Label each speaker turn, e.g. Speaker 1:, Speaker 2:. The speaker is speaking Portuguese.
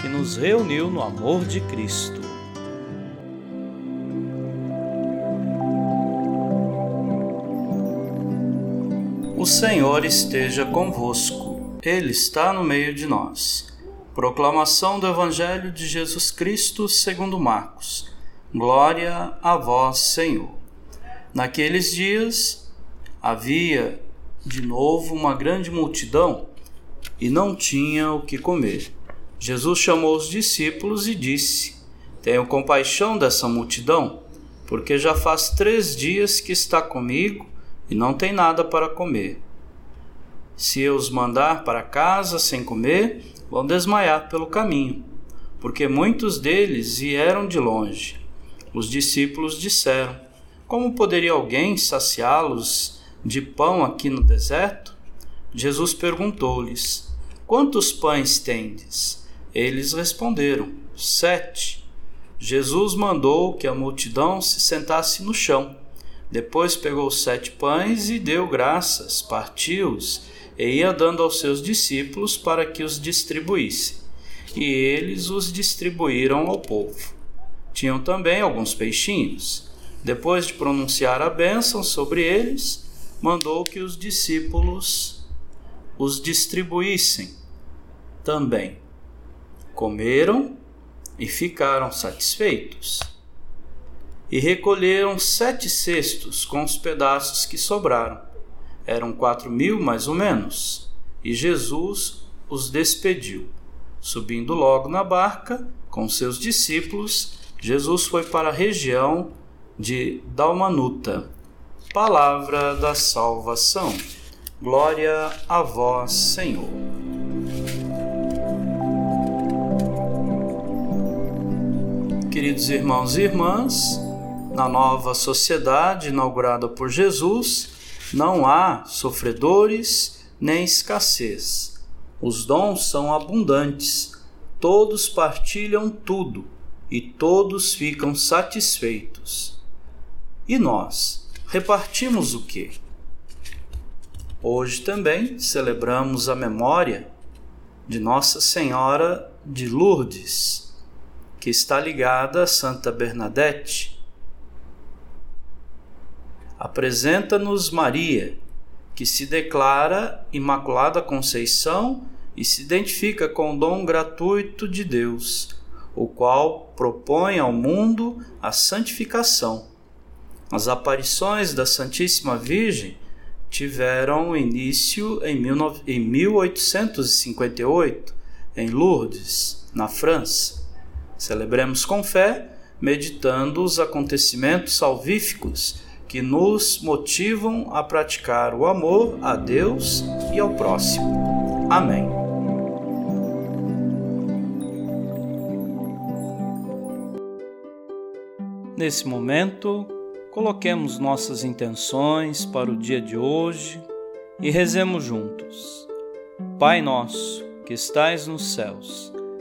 Speaker 1: que nos reuniu no amor de Cristo. O Senhor esteja convosco, Ele está no meio de nós. Proclamação do Evangelho de Jesus Cristo segundo Marcos. Glória a vós, Senhor. Naqueles dias havia de novo uma grande multidão e não tinha o que comer. Jesus chamou os discípulos e disse: Tenho compaixão dessa multidão, porque já faz três dias que está comigo e não tem nada para comer. Se eu os mandar para casa sem comer, vão desmaiar pelo caminho, porque muitos deles vieram de longe. Os discípulos disseram: Como poderia alguém saciá-los de pão aqui no deserto? Jesus perguntou-lhes: Quantos pães tendes? Eles responderam: Sete. Jesus mandou que a multidão se sentasse no chão. Depois pegou sete pães e deu graças, partiu-os e ia dando aos seus discípulos para que os distribuíssem. E eles os distribuíram ao povo. Tinham também alguns peixinhos. Depois de pronunciar a bênção sobre eles, mandou que os discípulos os distribuíssem também comeram e ficaram satisfeitos. E recolheram sete cestos com os pedaços que sobraram. Eram quatro mil mais ou menos. E Jesus os despediu. Subindo logo na barca com seus discípulos, Jesus foi para a região de Dalmanuta. Palavra da salvação. Glória a vós, Senhor. Queridos irmãos e irmãs, na nova sociedade inaugurada por Jesus, não há sofredores nem escassez. Os dons são abundantes, todos partilham tudo e todos ficam satisfeitos. E nós, repartimos o que? Hoje também celebramos a memória de Nossa Senhora de Lourdes que está ligada a Santa Bernadette. Apresenta-nos Maria, que se declara Imaculada Conceição e se identifica com o dom gratuito de Deus, o qual propõe ao mundo a santificação. As aparições da Santíssima Virgem tiveram início em 1858, em Lourdes, na França. Celebremos com fé, meditando os acontecimentos salvíficos que nos motivam a praticar o amor a Deus e ao próximo. Amém. Nesse momento, coloquemos nossas intenções para o dia de hoje e rezemos juntos. Pai nosso, que estais nos céus,